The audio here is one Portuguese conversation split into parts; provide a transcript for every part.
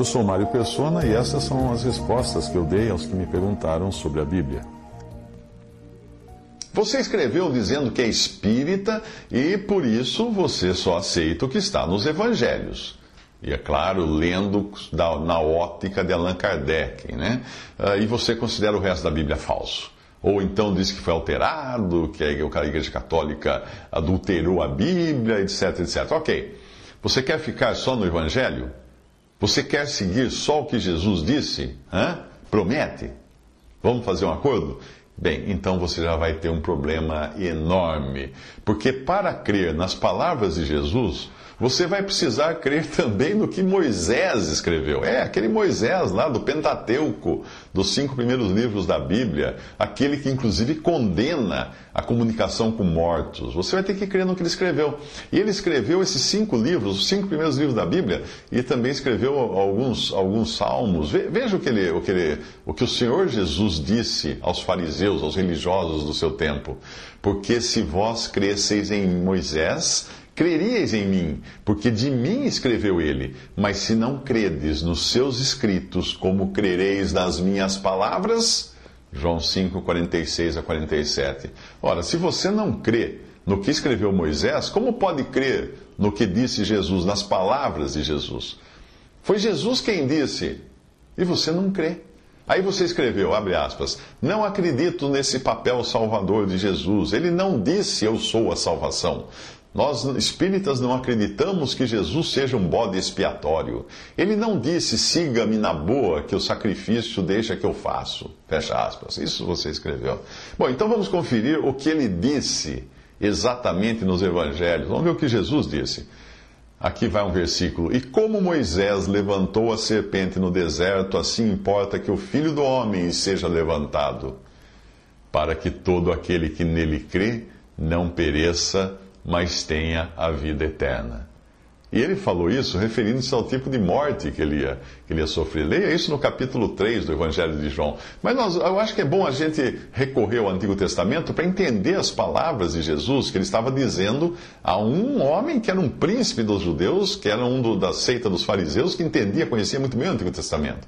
Eu sou Mário Persona e essas são as respostas que eu dei aos que me perguntaram sobre a Bíblia. Você escreveu dizendo que é espírita e por isso você só aceita o que está nos evangelhos. E é claro, lendo da, na ótica de Allan Kardec, né? Ah, e você considera o resto da Bíblia falso. Ou então diz que foi alterado, que a Igreja Católica adulterou a Bíblia, etc, etc. Ok. Você quer ficar só no Evangelho? Você quer seguir só o que Jesus disse? Hã? Promete? Vamos fazer um acordo? Bem, então você já vai ter um problema enorme. Porque para crer nas palavras de Jesus, você vai precisar crer também no que Moisés escreveu. É, aquele Moisés lá do Pentateuco, dos cinco primeiros livros da Bíblia, aquele que inclusive condena a comunicação com mortos. Você vai ter que crer no que ele escreveu. E ele escreveu esses cinco livros, os cinco primeiros livros da Bíblia, e também escreveu alguns, alguns salmos. Veja o que, ele, o, que ele, o que o Senhor Jesus disse aos fariseus, aos religiosos do seu tempo. Porque se vós cresceis em Moisés, creríeis em mim, porque de mim escreveu ele. Mas se não credes nos seus escritos, como crereis nas minhas palavras? João 5, 46 a 47. Ora, se você não crê no que escreveu Moisés, como pode crer no que disse Jesus, nas palavras de Jesus? Foi Jesus quem disse, e você não crê. Aí você escreveu, abre aspas, não acredito nesse papel salvador de Jesus. Ele não disse eu sou a salvação. Nós espíritas não acreditamos que Jesus seja um bode expiatório. Ele não disse, siga-me na boa, que o sacrifício deixa que eu faço. Fecha aspas. Isso você escreveu. Bom, então vamos conferir o que ele disse exatamente nos evangelhos. Vamos ver o que Jesus disse. Aqui vai um versículo. E como Moisés levantou a serpente no deserto, assim importa que o filho do homem seja levantado, para que todo aquele que nele crê não pereça mas tenha a vida eterna. E ele falou isso referindo-se ao tipo de morte que ele, ia, que ele ia sofrer. Leia isso no capítulo 3 do Evangelho de João. Mas nós, eu acho que é bom a gente recorrer ao Antigo Testamento para entender as palavras de Jesus que ele estava dizendo a um homem que era um príncipe dos judeus, que era um do, da seita dos fariseus, que entendia, conhecia muito bem o Antigo Testamento.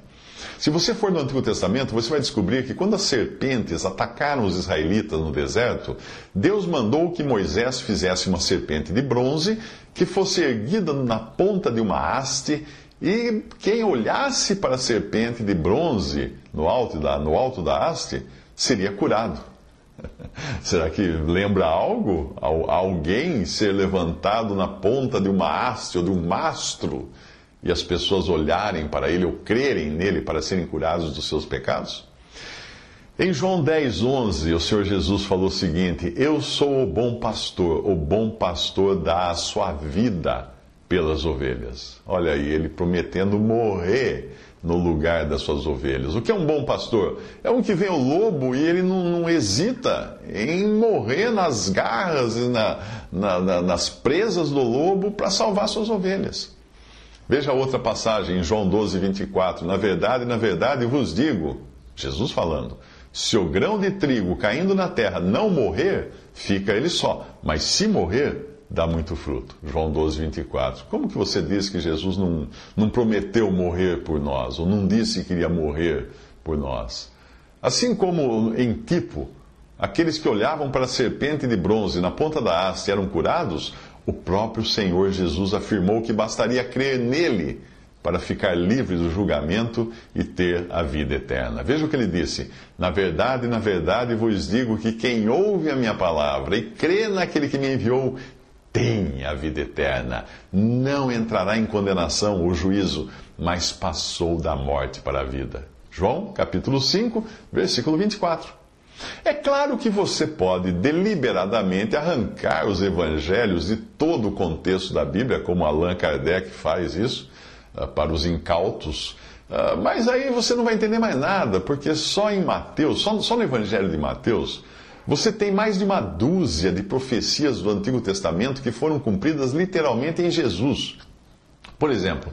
Se você for no Antigo Testamento, você vai descobrir que quando as serpentes atacaram os israelitas no deserto, Deus mandou que Moisés fizesse uma serpente de bronze que fosse erguida na ponta de uma haste e quem olhasse para a serpente de bronze no alto da, no alto da haste seria curado. Será que lembra algo? Alguém ser levantado na ponta de uma haste ou de um mastro? E as pessoas olharem para ele ou crerem nele para serem curados dos seus pecados? Em João 10, 11, o Senhor Jesus falou o seguinte: Eu sou o bom pastor, o bom pastor dá a sua vida pelas ovelhas. Olha aí, ele prometendo morrer no lugar das suas ovelhas. O que é um bom pastor? É um que vê o lobo e ele não, não hesita em morrer nas garras e na, na, na, nas presas do lobo para salvar suas ovelhas. Veja outra passagem em João 12, 24. Na verdade, na verdade vos digo, Jesus falando, se o grão de trigo caindo na terra não morrer, fica ele só, mas se morrer, dá muito fruto. João 12, 24. Como que você diz que Jesus não, não prometeu morrer por nós, ou não disse que iria morrer por nós? Assim como em tipo, aqueles que olhavam para a serpente de bronze na ponta da haste eram curados, o próprio Senhor Jesus afirmou que bastaria crer nele para ficar livre do julgamento e ter a vida eterna. Veja o que ele disse: Na verdade, na verdade vos digo que quem ouve a minha palavra e crê naquele que me enviou tem a vida eterna. Não entrará em condenação ou juízo, mas passou da morte para a vida. João, capítulo 5, versículo 24. É claro que você pode deliberadamente arrancar os evangelhos de todo o contexto da Bíblia, como Allan Kardec faz isso, ah, para os incautos, ah, mas aí você não vai entender mais nada, porque só em Mateus, só, só no Evangelho de Mateus, você tem mais de uma dúzia de profecias do Antigo Testamento que foram cumpridas literalmente em Jesus. Por exemplo,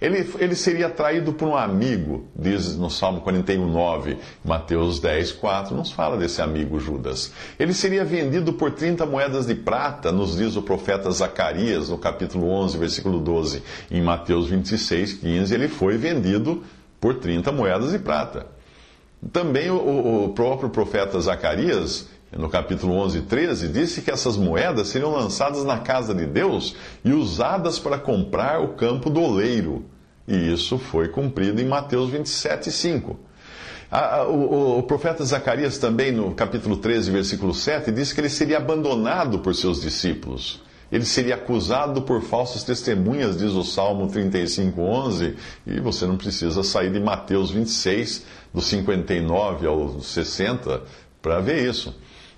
ele, ele seria traído por um amigo, diz no Salmo 41, 9, Mateus 10, 4, nos fala desse amigo Judas. Ele seria vendido por 30 moedas de prata, nos diz o profeta Zacarias, no capítulo 11, versículo 12. Em Mateus 26, 15, ele foi vendido por 30 moedas de prata. Também o, o próprio profeta Zacarias, no capítulo 11, 13, disse que essas moedas seriam lançadas na casa de Deus e usadas para comprar o campo do oleiro. E isso foi cumprido em Mateus 27, 5. O, profeta Zacarias também, no capítulo 13, versículo 7, disse que ele seria abandonado por seus discípulos. Ele seria acusado por falsas testemunhas, diz o Salmo 35, 11. E você não precisa sair de Mateus 26, do 59 ao 60, para ver isso.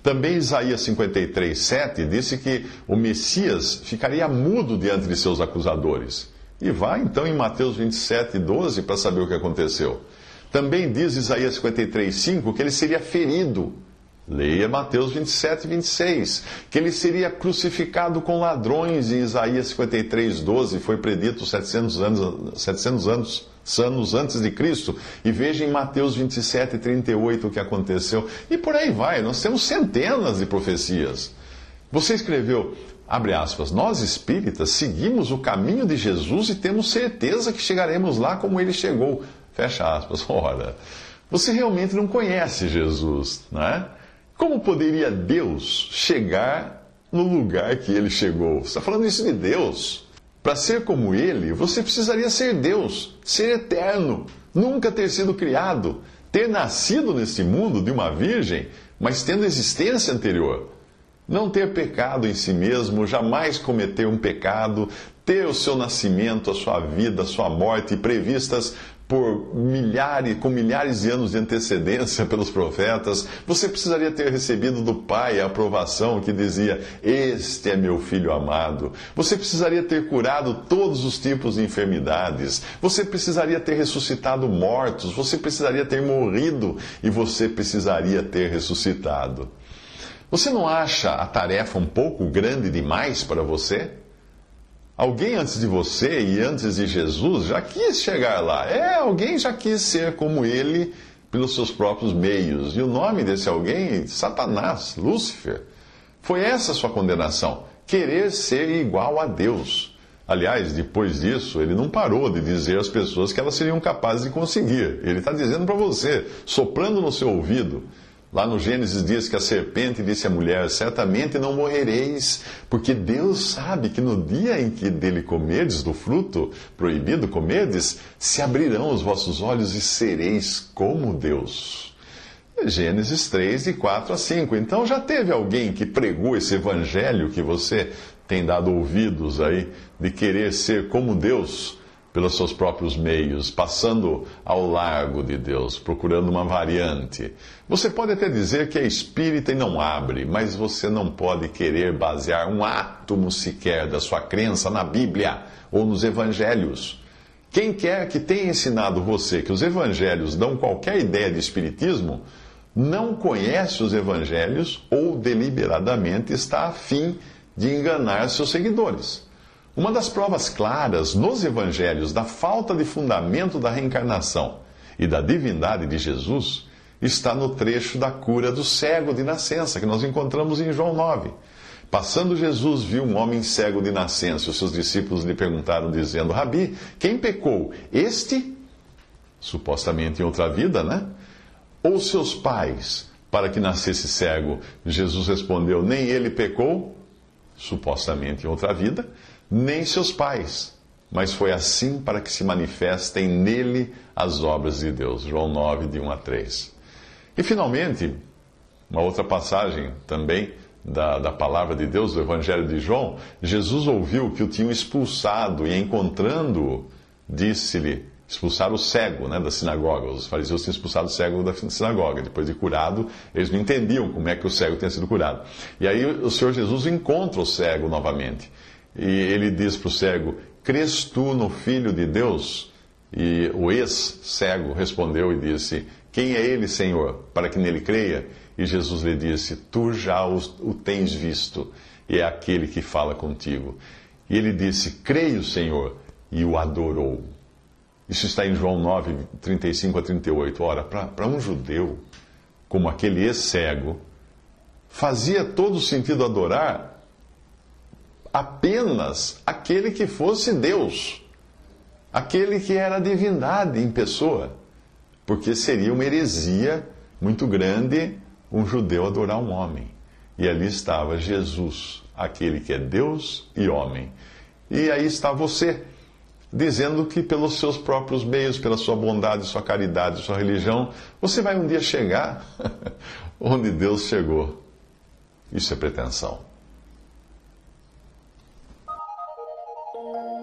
Também Isaías 53, 7 disse que o Messias ficaria mudo diante de seus acusadores. E vá então em Mateus 27, 12 para saber o que aconteceu. Também diz Isaías 53, 5 que ele seria ferido. Leia Mateus 27, 26. Que ele seria crucificado com ladrões em Isaías 53, 12. Foi predito 700 anos, 700 anos, anos antes de Cristo. E veja em Mateus 27, 38 o que aconteceu. E por aí vai. Nós temos centenas de profecias. Você escreveu, abre aspas, nós espíritas seguimos o caminho de Jesus e temos certeza que chegaremos lá como ele chegou. Fecha aspas. Ora, você realmente não conhece Jesus, não é? Como poderia Deus chegar no lugar que ele chegou? Você está falando isso de Deus. Para ser como ele, você precisaria ser Deus, ser eterno, nunca ter sido criado, ter nascido neste mundo de uma virgem, mas tendo existência anterior. Não ter pecado em si mesmo, jamais cometer um pecado, ter o seu nascimento, a sua vida, a sua morte previstas por milhares, com milhares de anos de antecedência pelos profetas, você precisaria ter recebido do Pai a aprovação que dizia: Este é meu filho amado. Você precisaria ter curado todos os tipos de enfermidades. Você precisaria ter ressuscitado mortos. Você precisaria ter morrido e você precisaria ter ressuscitado. Você não acha a tarefa um pouco grande demais para você? Alguém antes de você e antes de Jesus já quis chegar lá. É, alguém já quis ser como ele pelos seus próprios meios. E o nome desse alguém, Satanás, Lúcifer. Foi essa sua condenação: querer ser igual a Deus. Aliás, depois disso, ele não parou de dizer às pessoas que elas seriam capazes de conseguir. Ele está dizendo para você, soprando no seu ouvido. Lá no Gênesis diz que a serpente disse à mulher: Certamente não morrereis, porque Deus sabe que no dia em que dele comerdes do fruto proibido comerdes, se abrirão os vossos olhos e sereis como Deus. Gênesis 3, de 4 a 5. Então já teve alguém que pregou esse evangelho que você tem dado ouvidos aí, de querer ser como Deus pelos seus próprios meios, passando ao largo de Deus, procurando uma variante. Você pode até dizer que é espírita e não abre, mas você não pode querer basear um átomo sequer da sua crença na Bíblia ou nos evangelhos. Quem quer que tenha ensinado você que os evangelhos dão qualquer ideia de espiritismo, não conhece os evangelhos ou deliberadamente está afim de enganar seus seguidores. Uma das provas claras nos evangelhos da falta de fundamento da reencarnação e da divindade de Jesus está no trecho da cura do cego de nascença, que nós encontramos em João 9. Passando Jesus viu um homem cego de nascença. Os seus discípulos lhe perguntaram, dizendo: Rabi, quem pecou? Este, supostamente em outra vida, né? Ou seus pais, para que nascesse cego? Jesus respondeu: Nem ele pecou, supostamente em outra vida nem seus pais, mas foi assim para que se manifestem nele as obras de Deus. João 9, de 1 a 3. E finalmente, uma outra passagem também da, da palavra de Deus, do Evangelho de João, Jesus ouviu que o tinham expulsado e encontrando-o, disse-lhe: expulsar o cego né, da sinagoga. Os fariseus tinham expulsado o cego da sinagoga. Depois de curado, eles não entendiam como é que o cego tinha sido curado. E aí o Senhor Jesus encontra o cego novamente. E ele diz para o cego: Crês tu no Filho de Deus? E o ex-cego respondeu e disse: Quem é ele, Senhor, para que nele creia? E Jesus lhe disse: Tu já o tens visto, e é aquele que fala contigo. E ele disse: Creio, Senhor, e o adorou. Isso está em João 9, 35 a 38. Ora, para um judeu, como aquele ex-cego, fazia todo sentido adorar apenas aquele que fosse Deus, aquele que era divindade em pessoa, porque seria uma heresia muito grande um judeu adorar um homem. E ali estava Jesus, aquele que é Deus e homem. E aí está você dizendo que pelos seus próprios meios, pela sua bondade, sua caridade, sua religião, você vai um dia chegar onde Deus chegou. Isso é pretensão. Thank you.